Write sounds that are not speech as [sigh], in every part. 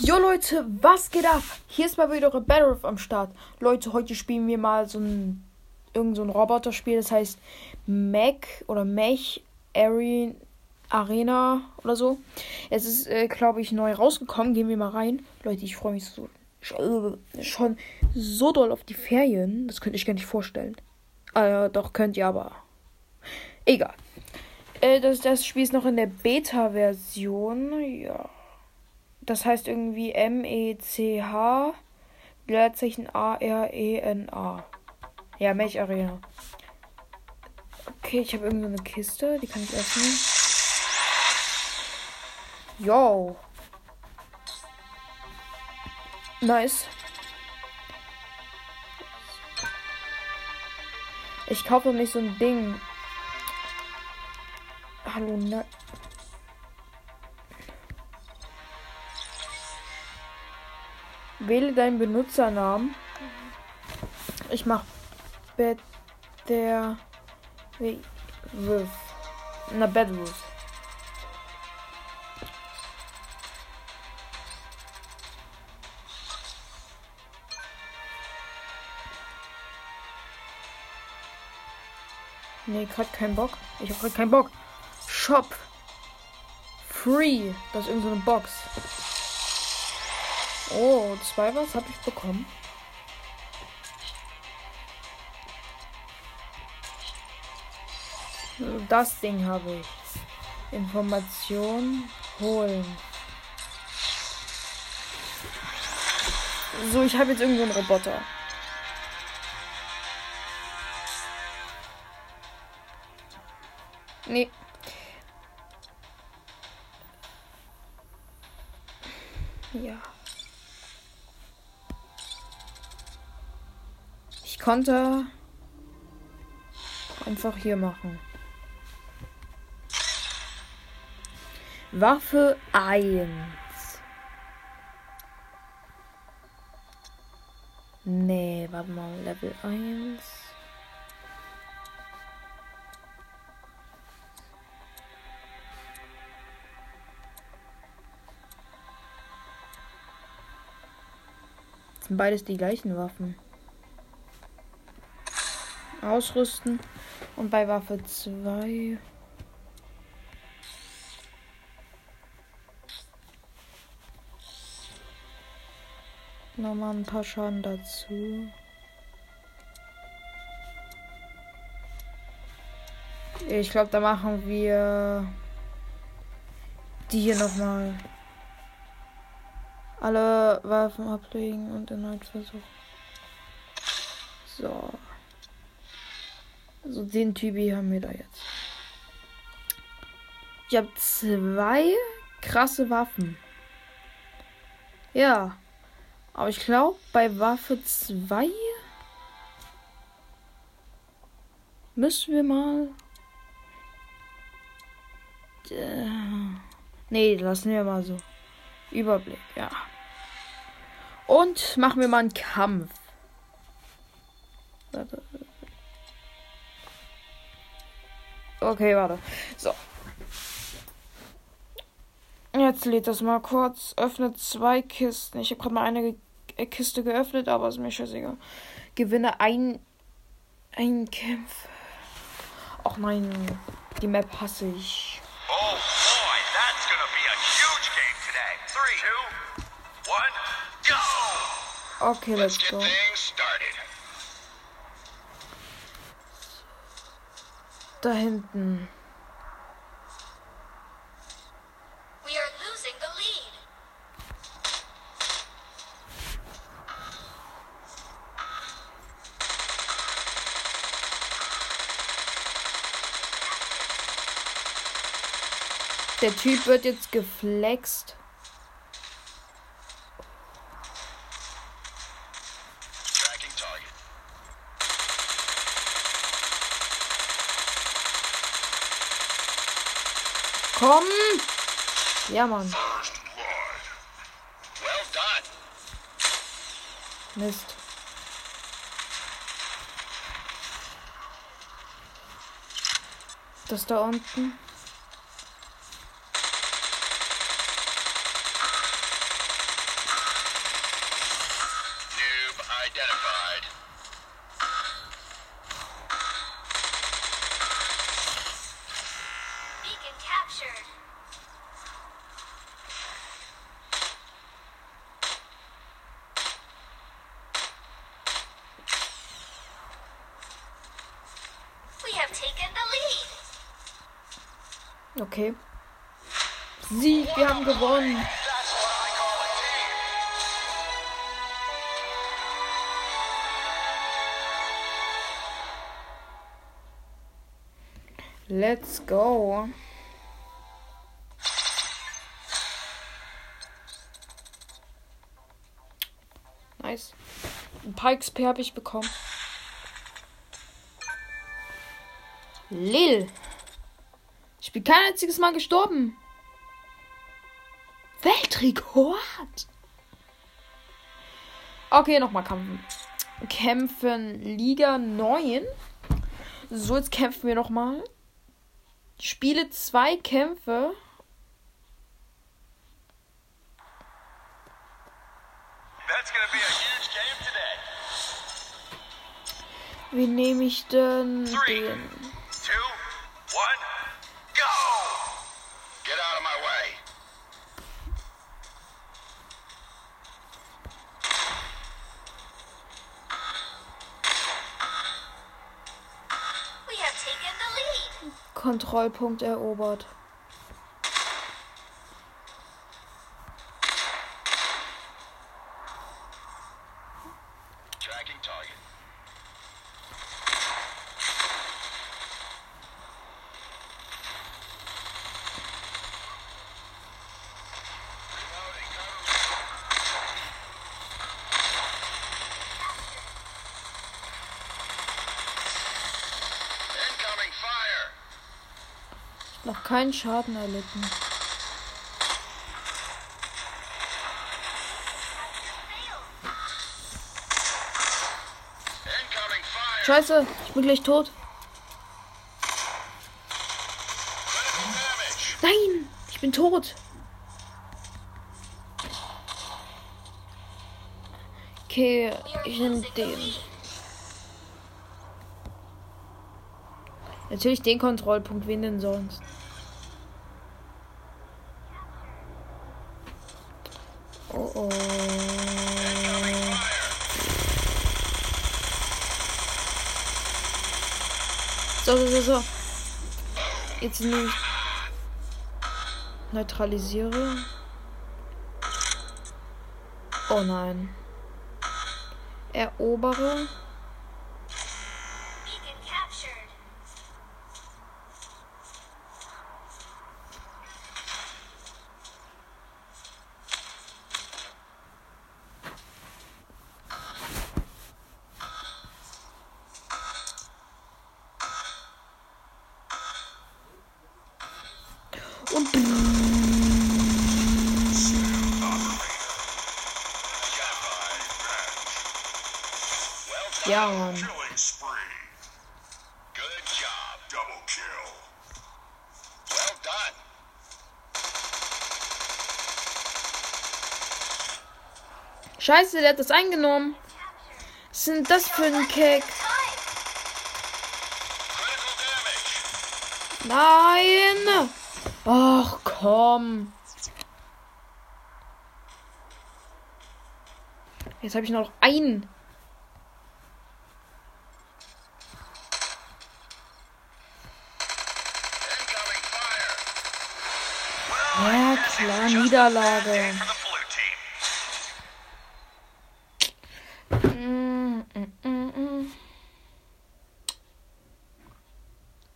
Jo Leute, was geht ab? Hier ist mal wieder Battle am Start. Leute, heute spielen wir mal so ein irgend so ein Roboterspiel, das heißt Mech oder Mech Arena oder so. Es ist, äh, glaube ich, neu rausgekommen. Gehen wir mal rein. Leute, ich freue mich so schon so doll auf die Ferien. Das könnte ich gar nicht vorstellen. Äh, doch, könnt ihr aber. Egal. Äh, das, das Spiel ist noch in der Beta-Version. Ja. Das heißt irgendwie M-E-C-H. Leerzeichen A-R-E-N-A. Ja, Mech Arena. Okay, ich habe irgendwie eine Kiste. Die kann ich öffnen. Yo. Nice. Ich kaufe nicht so ein Ding. Hallo, ne? Wähle deinen Benutzernamen. Ich mach der Roof. Na Bedroof. Nee, gerade keinen Bock. Ich hab grad keinen Bock. Shop. Free. Das ist irgendeine so Box. Oh, zwei was habe ich bekommen. Das Ding habe ich. Information holen. So, ich habe jetzt irgendwo einen Roboter. Nee. Ja. Konnte einfach hier machen. Waffe 1. Nee, warte mal, Level 1. sind beides die gleichen Waffen. Ausrüsten. Und bei Waffe 2. Nochmal ein paar Schaden dazu. Ich glaube, da machen wir die hier nochmal. Alle Waffen ablegen und erneut versuchen. So. Also den Typi haben wir da jetzt. Ich habe zwei krasse Waffen. Ja. Aber ich glaube, bei Waffe 2 müssen wir mal. Äh, nee, lassen wir mal so. Überblick, ja. Und machen wir mal einen Kampf. Okay, warte. So. Jetzt lädt das mal kurz. Öffnet zwei Kisten. Ich habe gerade mal eine Kiste geöffnet, aber ist mir scheißegal. Gewinne ein, ein Kampf. Ach nein, die Map hasse ich. Oh. Okay, let's go. Da hinten. Der Typ wird jetzt geflext. Komm! Ja, Mann. Mist. Das da unten. Okay. Sieg, wir haben gewonnen. Let's go. Nice. Ein paar XP habe ich bekommen. Lil. Ich bin kein einziges Mal gestorben. Weltrekord. Okay, nochmal kämpfen. Kämpfen Liga 9. So, jetzt kämpfen wir nochmal. Spiele zwei Kämpfe. Wie nehme ich denn den? Kontrollpunkt erobert. Noch keinen Schaden erlitten. Scheiße, ich bin gleich tot. Nein, ich bin tot. Okay, ich nehme den. Natürlich den Kontrollpunkt, wen denn sonst? So, so, so, so. Jetzt nehme ich. Neutralisiere. Oh nein. Erobere. Well done. Scheiße, der hat das eingenommen. Was sind das für ein damage. Nein! Ach komm. Jetzt habe ich noch einen. Ja, klar, Niederlage.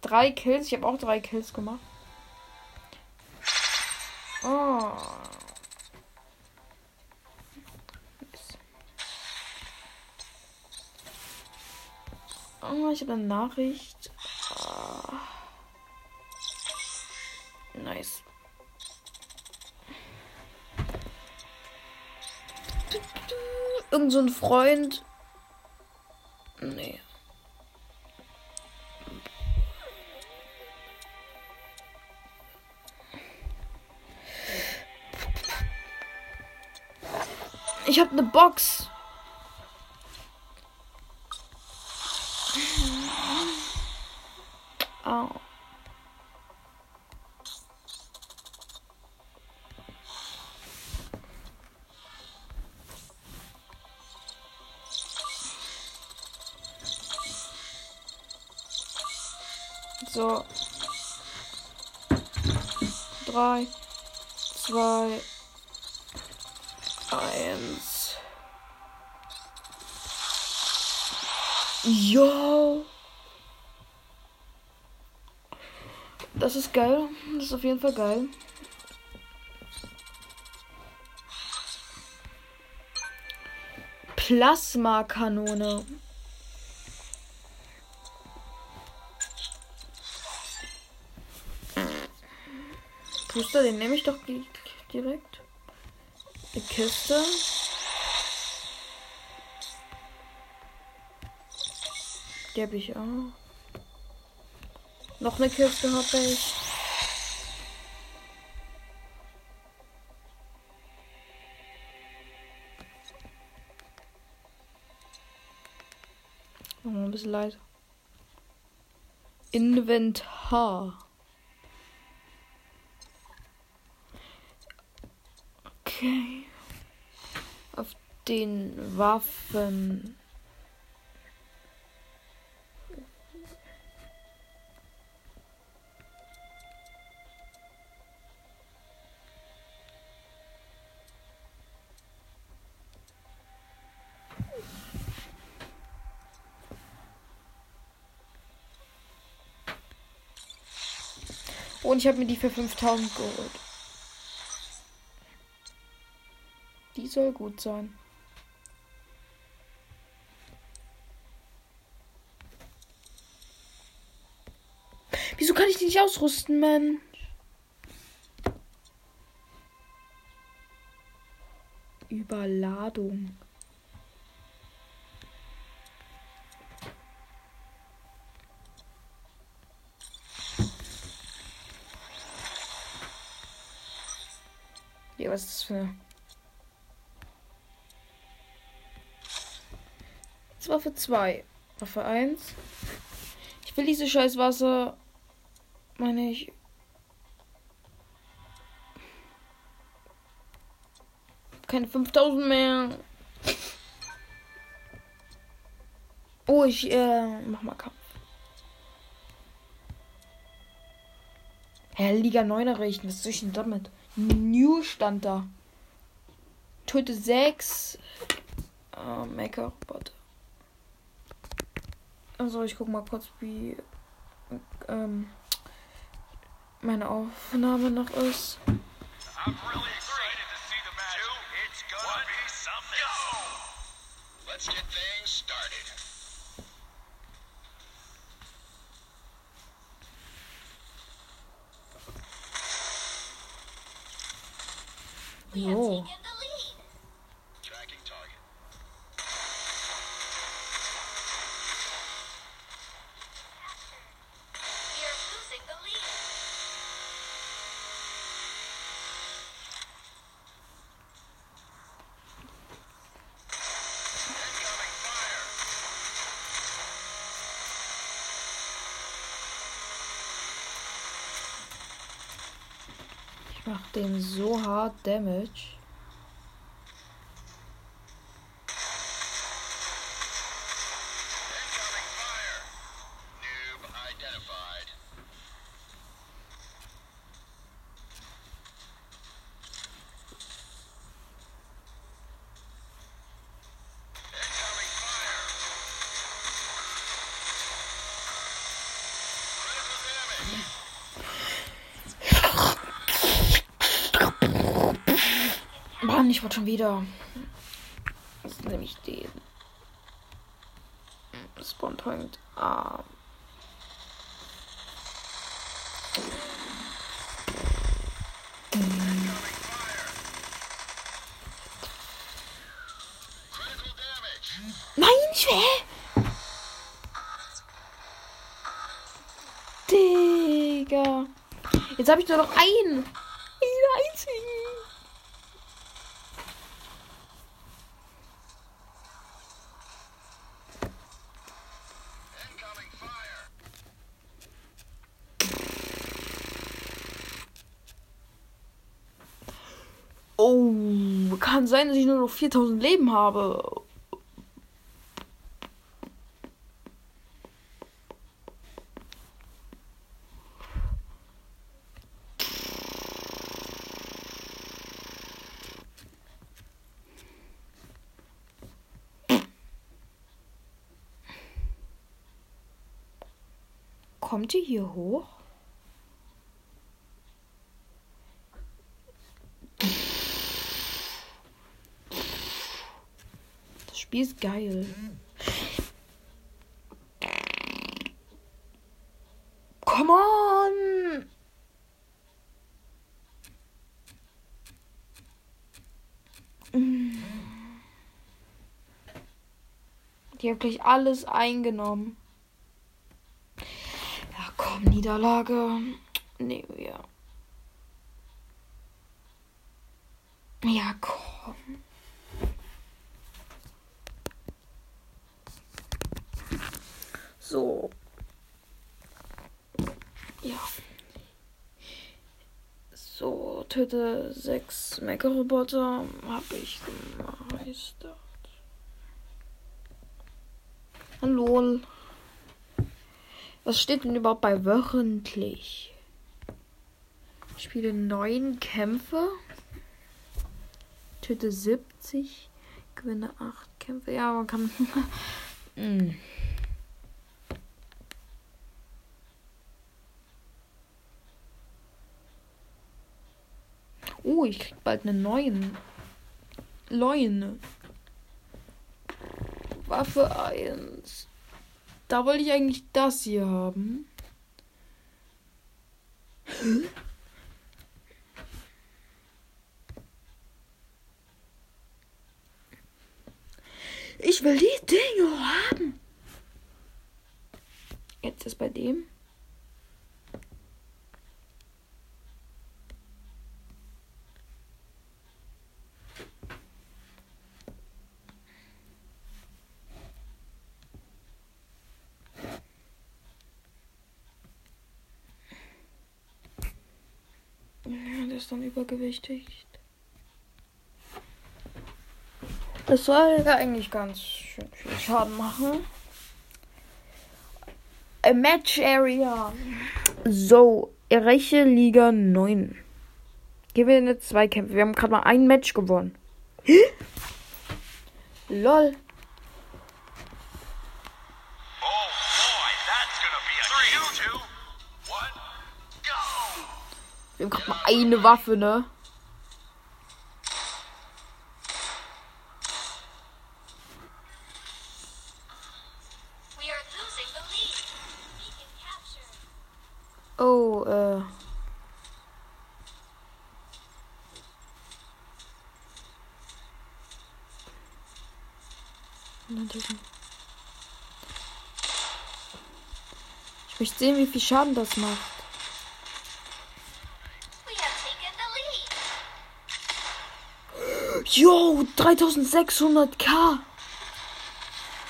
Drei Kills. Ich habe auch drei Kills gemacht. Ich habe eine Nachricht. Ah. Nice. Irgend so ein Freund. Nee. Ich habe eine Box. So. Drei, zwei, eins. Yo. Das ist geil. Das ist auf jeden Fall geil. Plasmakanone. Booster, den nehme ich doch di- direkt. Die Kiste. Die habe ich auch. Noch eine Kiste habe ich. Ein bisschen leiser. Inventar. Okay. Auf den Waffen. Und ich habe mir die für 5000 geholt. Soll gut sein. Wieso kann ich die nicht ausrüsten, Mann? Überladung. Ja, was ist das für eine? Für zwei. Waffe 1. Ich will diese scheiß Wasser. Meine ich. Keine 5000 mehr. Oh, ich äh, mach mal Kampf. Herr Liga 9 erreichen. Was soll ich denn damit? New stand da. Töte 6. Äh, Maker-Roboter. Also ich guck mal kurz, wie ähm, meine Aufnahme noch ist. I'm Ich mach dem so hart Damage. Mann, ich wollte schon wieder. Das ist nämlich den. Spawn Point. Ah. Nein, ich will. Digga. Jetzt habe ich nur noch einen. Einen einzigen. kann sein, dass ich nur noch 4000 Leben habe. Kommt ihr hier hoch? Spiel ist geil. Come on! Die haben gleich alles eingenommen. Ja, komm, Niederlage. Nehmen wir. Ja, komm. So. Ja. So, töte sechs Mecha-Roboter. Habe ich gemeistert. Hallo. Was steht denn überhaupt bei wöchentlich? Ich spiele neun Kämpfe. Töte 70. Gewinne acht Kämpfe. Ja, man kann. [laughs] Hm. Oh, ich krieg bald einen neuen. Leune. Waffe 1. Da wollte ich eigentlich das hier haben. Ich will die Dinge haben. Jetzt ist bei dem. Ja, der ist dann übergewichtig. Es soll ja eigentlich ganz schön viel Schaden machen. A Match Area. So, erreiche Liga 9. Gewinne zwei Kämpfe. Wir haben gerade mal ein Match gewonnen. Lol. Gerade mal eine Waffe, ne? Oh, äh. Ich möchte sehen, wie viel Schaden das macht. 3600k.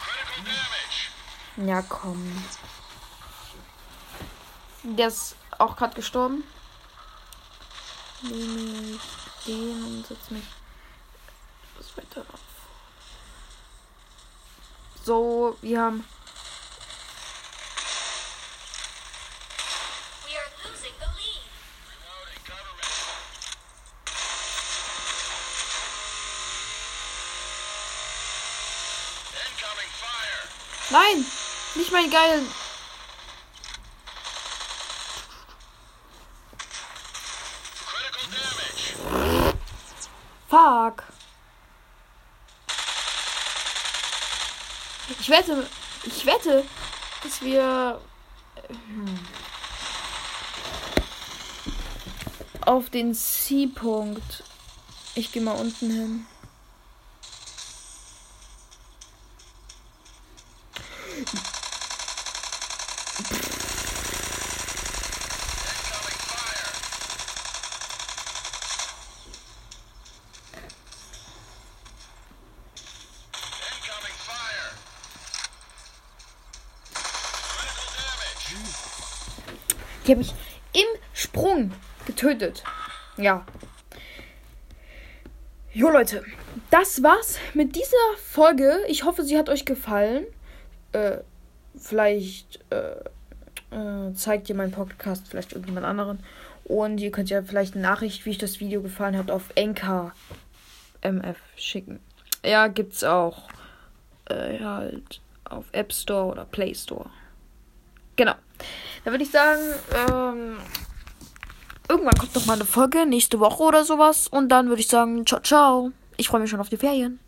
Critical damage. Ja, komm. Der ist auch gerade gestorben. Nehme ich den und setze mich das weiter auf. So, wir haben. Nein! Nicht mein geil. Critical damage. Fuck. Ich wette, ich wette, dass wir hm, auf den C-Punkt. Ich gehe mal unten hin. Die habe ich im Sprung getötet. Ja. Jo Leute, das war's mit dieser Folge. Ich hoffe, sie hat euch gefallen. Äh, vielleicht äh, äh, zeigt ihr meinen Podcast vielleicht irgendjemand anderen. Und ihr könnt ja vielleicht eine Nachricht, wie euch das Video gefallen hat, auf Enka MF schicken. Ja, gibt's auch äh, halt auf App Store oder Play Store. Genau. Dann würde ich sagen, ähm, irgendwann kommt noch mal eine Folge, nächste Woche oder sowas. Und dann würde ich sagen, ciao, ciao. Ich freue mich schon auf die Ferien.